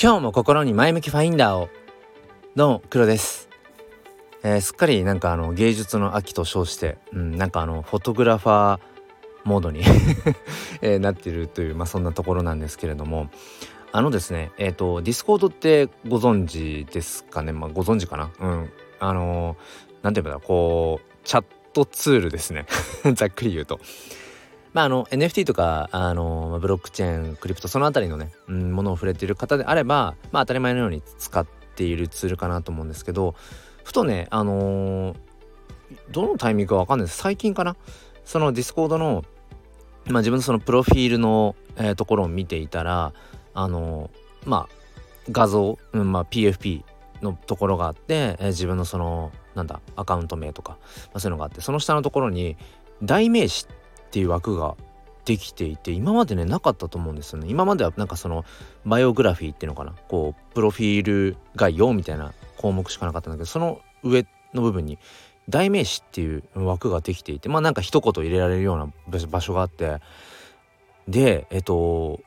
今日も心に前向きファインダーを。どうも黒です、えー、すっかりなんかあの芸術の秋と称して、うん、なんかあのフォトグラファーモードに えー、なってるというまあそんなところなんですけれども。あのですねえっ、ー、とディスコードってご存知ですかね？まあご存知かな？うん。あのなんて言うんだこうチャットツールですね。ざっくり言うと。まあ、あの NFT とかあのブロックチェーンクリプトその辺りのね、うん、ものを触れている方であれば、まあ、当たり前のように使っているツールかなと思うんですけどふとねあのー、どのタイミングか分かんないです。最近かな？そのディスコードの、まあ、自分のそのプロフィールの、えー、ところを見ていたらあのー、まあ画像、うんまあ、PFP のところがあって、えー、自分のそのなんだアカウント名とか、まあ、そういうのがあってその下のところに代名詞っていう枠ができていて今までねなかったと思うんですよね。今まではなんかそのバイオグラフィーっていうのかな。こうプロフィール概要みたいな項目しかなかったんだけどその上の部分に代名詞っていう枠ができていてまあなんか一言入れられるような場所があってでえっと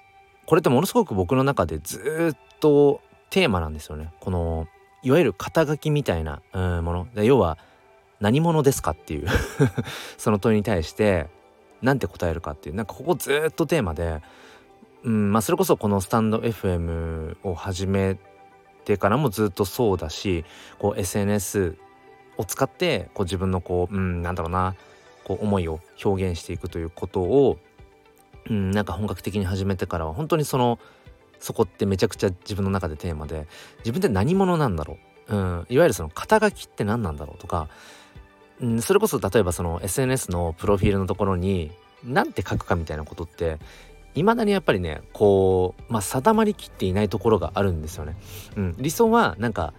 これってものすごく僕の中でずっとテーマなんですよね。このいわゆる肩書きみたいな、うん、もの。で要は何者ですかっていう その問いに対してなんて答えるかっていうなんかここずっとテーマで、うんまあ、それこそこのスタンド FM を始めてからもずっとそうだし SNS を使ってこう自分のこう、うん、なんだろうなこう思いを表現していくということを、うん、なんか本格的に始めてからは本当にそのそこってめちゃくちゃ自分の中でテーマで自分って何者なんだろう、うん、いわゆるその肩書きって何なんだろう？とかうん、それこそ例えばその SNS のプロフィールのところに何て書くかみたいなことって未だにやっぱりねこう、まあ、定まりきっていないところがあるんですよね。うん、理想はなんか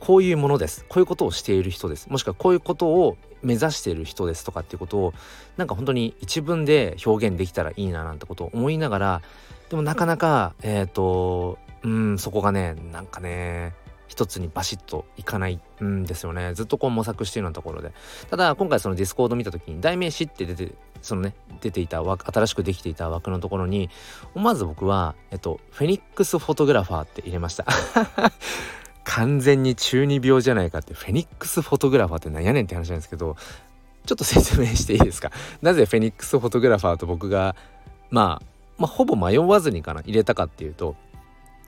こういうものですこういうことをしている人ですもしくはこういうことを目指している人ですとかっていうことをなんか本当に一文で表現できたらいいななんてことを思いながらでもなかなかえっ、ー、とうんそこがねなんかね一つにバシッといかないんですよね。ずっとこう模索しているようなところで。ただ今回そのディスコード見た時に代名詞って出てそのね出ていた枠新しくできていた枠のところに思わず僕はえっとフェニックスフォトグラファーって入れました。完全に中二病じゃないかってフェニックスフォトグラファーって何やねんって話なんですけどちょっと説明していいですか？なぜフェニックスフォトグラファーと僕がまあまあほぼ迷わずにかな入れたかっていうと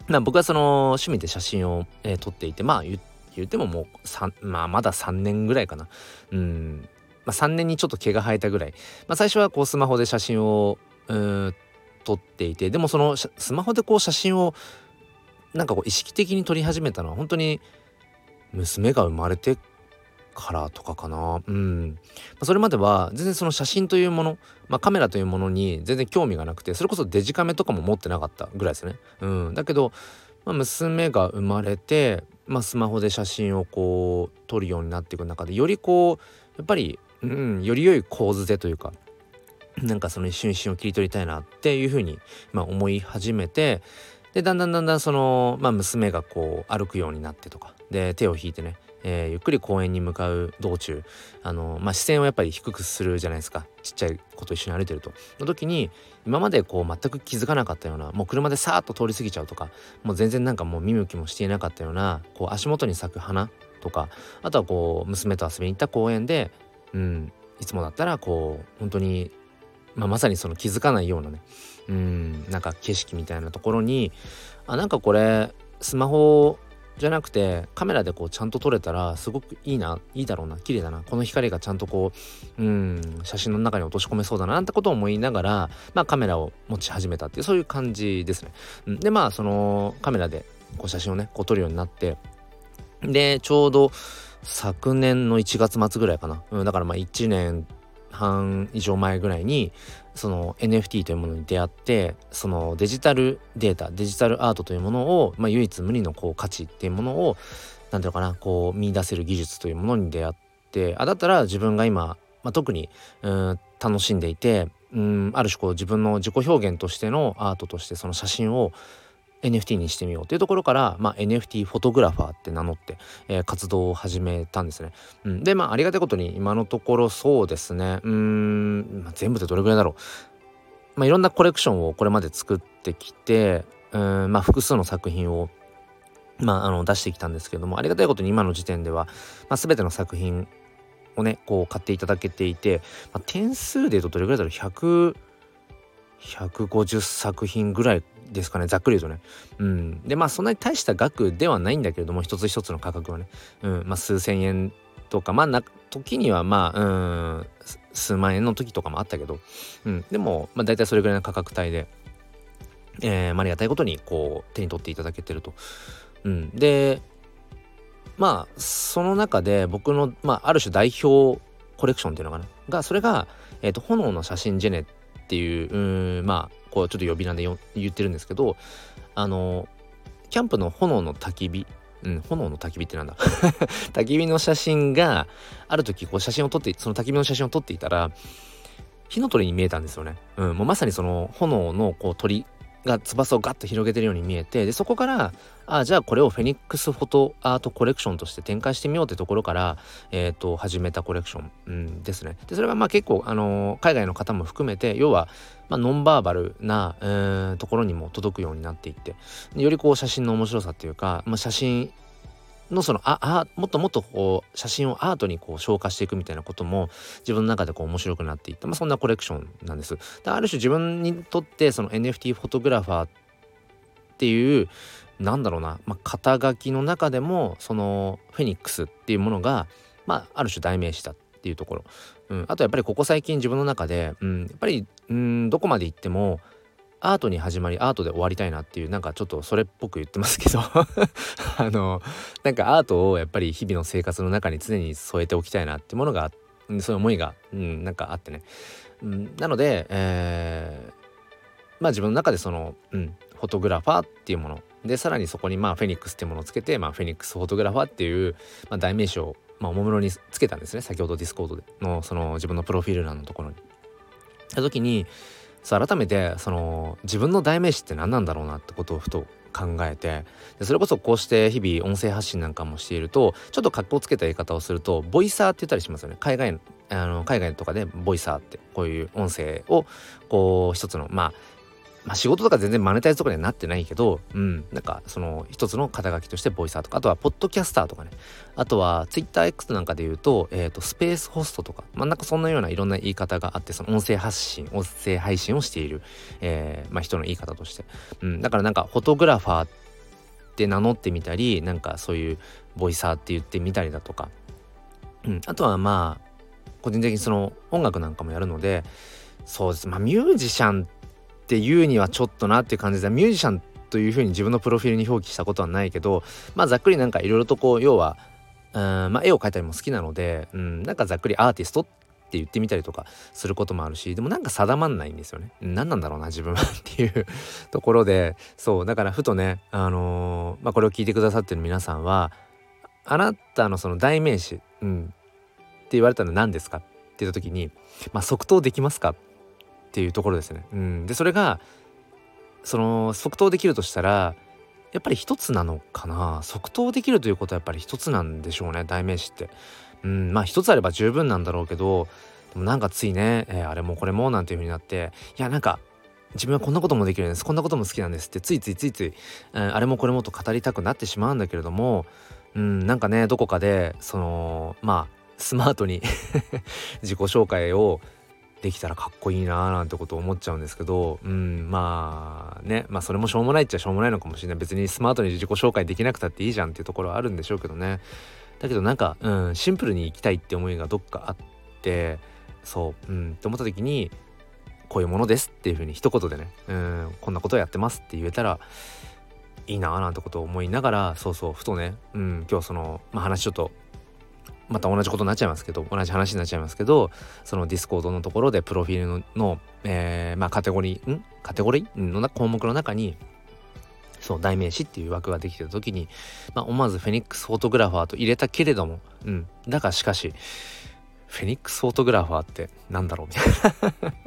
まあ、僕はその趣味で写真を、えー、撮っていてまあ言ってももうまあまだ3年ぐらいかな。うん。まあ、3年にちょっと毛が生えたぐらい、まあ、最初はこうスマホで写真を撮っていてでもそのスマホでこう写真をなんかこう意識的に撮り始めたのは本当に娘が生まれてからとかかな。うん、ま、それまでは全然その写真というもの、まあ、カメラというものに全然興味がなくてそれこそデジカメとかも持ってなかったぐらいですね。うん。だけど、まあ、娘が生まれて、まあ、スマホで写真をこう撮るようになっていく中でよりこうやっぱり、うん、より良い構図でというかなんかその一瞬一瞬を切り取りたいなっていうふうに、まあ、思い始めてでだんだんだんだんその、まあ、娘がこう歩くようになってとかで手を引いてねえー、ゆっくり公園に向かう道中あの、まあ、視線をやっぱり低くするじゃないですか。ちっちゃい子と一緒に歩いてると。の時に今までこう全く気づかなかったようなもう車でさーっと通り過ぎちゃうとかもう全然なんかもう見向きもしていなかったようなこう足元に咲く花とかあとはこう娘と遊びに行った公園で、うん、いつもだったらこう本当に、まあ、まさにその気づかないようなねうんなんか景色みたいなところにあなんかこれスマホじゃなくてカメラでこうちゃんと撮れたらすごくいいないいだろうな綺麗だなこの光がちゃんとこううん写真の中に落とし込めそうだななんてことを思いながらまあカメラを持ち始めたっていうそういう感じですね。でまあそのカメラでこう写真をねこう撮るようになってでちょうど昨年の1月末ぐらいかな、うん、だからまあ1年半以上前ぐらいにその NFT というものに出会ってそのデジタルデータデジタルアートというものを、まあ、唯一無二のこう価値っていうものを何ていうのかなこう見出せる技術というものに出会ってあだったら自分が今、まあ、特にうん楽しんでいてうんある種こう自分の自己表現としてのアートとしてその写真を NFT にしてみようというところから、まあ、NFT フォトグラファーって名乗って、えー、活動を始めたんですね。うん、でまあありがたいことに今のところそうですね。うん、まあ、全部でどれぐらいだろう。まあ、いろんなコレクションをこれまで作ってきてうん。まあ複数の作品をまあ、あの出してきたんですけどもありがたいことに今の時点では、まあ、全ての作品をねこう買っていただけていて、まあ、点数で言うとどれぐらいだろう？100 150作品ぐらいですかね。ざっくり言うとね。うん、でまあそんなに大した額ではないんだけれども一つ一つの価格はね、うん。まあ、数千円とかまあな時にはまあうん。数万円の時とかもあったけど、うん、でも、まあ、大体それぐらいの価格帯で、えーあ、りがたいことにこう手に取っていただけてると。うん、でまあその中で僕の、まあ、ある種代表コレクションっていうのかな。がそれが、えーと、炎の写真ジェネっていうまあこうちょっと呼び名で言ってるんですけどあのキャンプの炎の焚き火うん、炎の焚き火ってなんだ？焚き火の写真がある時こう写真を撮ってその焚き火の写真を撮っていたら火の鳥に見えたんですよね。うん、もうまさにその炎のこう鳥が翼をガッと広げてるように見えてでそこからあじゃあこれをフェニックスフォトアートコレクションとして展開してみようってところから、えーと、始めたコレクション、うん、ですね。でそれがまあ結構、あのー、海外の方も含めて要は、まあ、ノンバーバルな、えー、ところにも届くようになっていってよりこう写真の面白さっていうか、まあ、写真のそのああもっともっとこう写真をアートにこう消化していくみたいなことも自分の中でこう面白くなっていった、まあ、そんなコレクションなんです。である種自分にとってその NFT フォトグラファーっていうなんだろうな、まあ、肩書きの中でもそのフェニックスっていうものが、まあ、ある種代名詞だっていうところ、うん、あとやっぱりここ最近自分の中で、うん、やっぱり、うん、どこまで行ってもアートに始まりアートで終わりたいなっていうなんかちょっとそれっぽく言ってますけど。あのなんかアートをやっぱり日々の生活の中に常に添えておきたいなってものがそういう思いが、うん、なんかあってね、うん、なので、えー、まあ自分の中でその、うん、フォトグラファーっていうもの。でさらにそこにまあフェニックスっていうものをつけて、まあ、フェニックスフォトグラファーっていう、まあ、代名詞を、まあ、おもむろにつけたんですね。先ほどディスコードでのその自分のプロフィール欄のところに。た時にそう改めてその自分の代名詞って何なんだろうなってことをふと考えてでそれこそこうして日々音声発信なんかもしているとちょっと格好つけた言い方をするとボイサーって言ったりしますよね。海外あの海外とかでボイサーってこういう音声をこう一つのまあまあ、仕事とか全然マネタイズとかにはなってないけど、うん、なんかその一つの肩書きとしてボイサーとか、あとはポッドキャスターとかね、あとは TwitterX なんかで言うと、えっ、ー、と、スペースホストとか、まあ、なんかそんなようないろんな言い方があって、その音声発信、音声配信をしている、えー、まあ、人の言い方として。うん、だからなんかフォトグラファーって名乗ってみたり、なんかそういうボイサーって言ってみたりだとか、うん、あとはまあ、個人的にその音楽なんかもやるので、そうです。まあミュージシャンってっていうにはちょっとなっていう感じでミュージシャンというふうに自分のプロフィールに表記したことはないけどまあざっくりなんかいろいろとこう要はうんまあ絵を描いたりも好きなのでうんなんかざっくりアーティストって言ってみたりとかすることもあるしでもなんか定まんないんですよね。何なんだろうな自分はっていうところで。そうだからふとねあのー、まあこれを聞いてくださってる皆さんはあなたのその代名詞、うん、って言われたのは何ですか？って言った時に、まあ、即答できますか？っていうところですね。うん、でそれがその即答できるとしたらやっぱり一つなのかな？即答できるということはやっぱり一つなんでしょうね代名詞って。うん、まあ一つあれば十分なんだろうけどでもなんかついね、えー、あれもこれもなんていう風になっていやなんか自分はこんなこともできるんですこんなことも好きなんですってついついついつい、うん、あれもこれもと語りたくなってしまうんだけれども、うん、なんかねどこかでそのまあスマートに 自己紹介をできたらかっこいいなーなんてこと思っちゃうんですけどうんまあねまあそれもしょうもないっちゃしょうもないのかもしれない。別にスマートに自己紹介できなくたっていいじゃんっていうところはあるんでしょうけどね。だけどなんか、うん、シンプルに行きたいって思いがどっかあってそううんって思った時にこういうものですっていうふうに一言でねうんこんなことをやってますって言えたらいいなーなんてことを思いながらそうそうふとね、うん、今日その、まあ、話ちょっとまた同じことになっちゃいますけど同じ話になっちゃいますけどそのディスコードのところでプロフィールのの、えー、まあ、カテゴリーん？カテゴリー？の項目の中にそう代名詞っていう枠ができてた時に、まあ、思わずフェニックスフォトグラファーと入れたけれども、うん、だがしかしフェニックスフォトグラファーってなんだろうみたいな。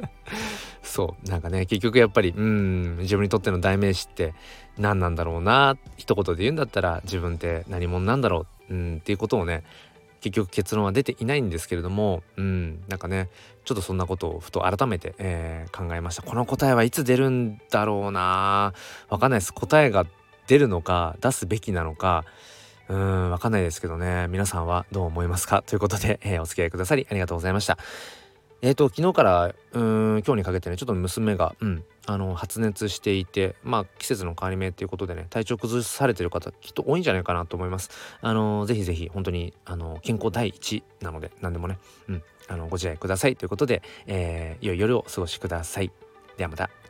そう。なんかね結局やっぱりうん自分にとっての代名詞って何なんだろうな一言で言うんだったら自分って何者なんだろううんっていうことをね結局結論は出ていないんですけれどもうんなんかねちょっとそんなことをふと改めて、えー、考えました。この答えはいつ出るんだろうな。わかんないです。答えが出るのか出すべきなのかうーんわかんないですけどね。皆さんはどう思いますか？ということで、えー、お付き合いくださりありがとうございました。えっ、ー、と昨日からうーん今日にかけてねちょっと娘がうんあの発熱していてまあ季節の変わり目っていうことでね体調崩されてる方きっと多いんじゃないかなと思います。あのぜひぜひ本当にあの健康第一なので何でもねうんあのご自愛くださいということで、えー、良い夜をお過ごしください。ではまた。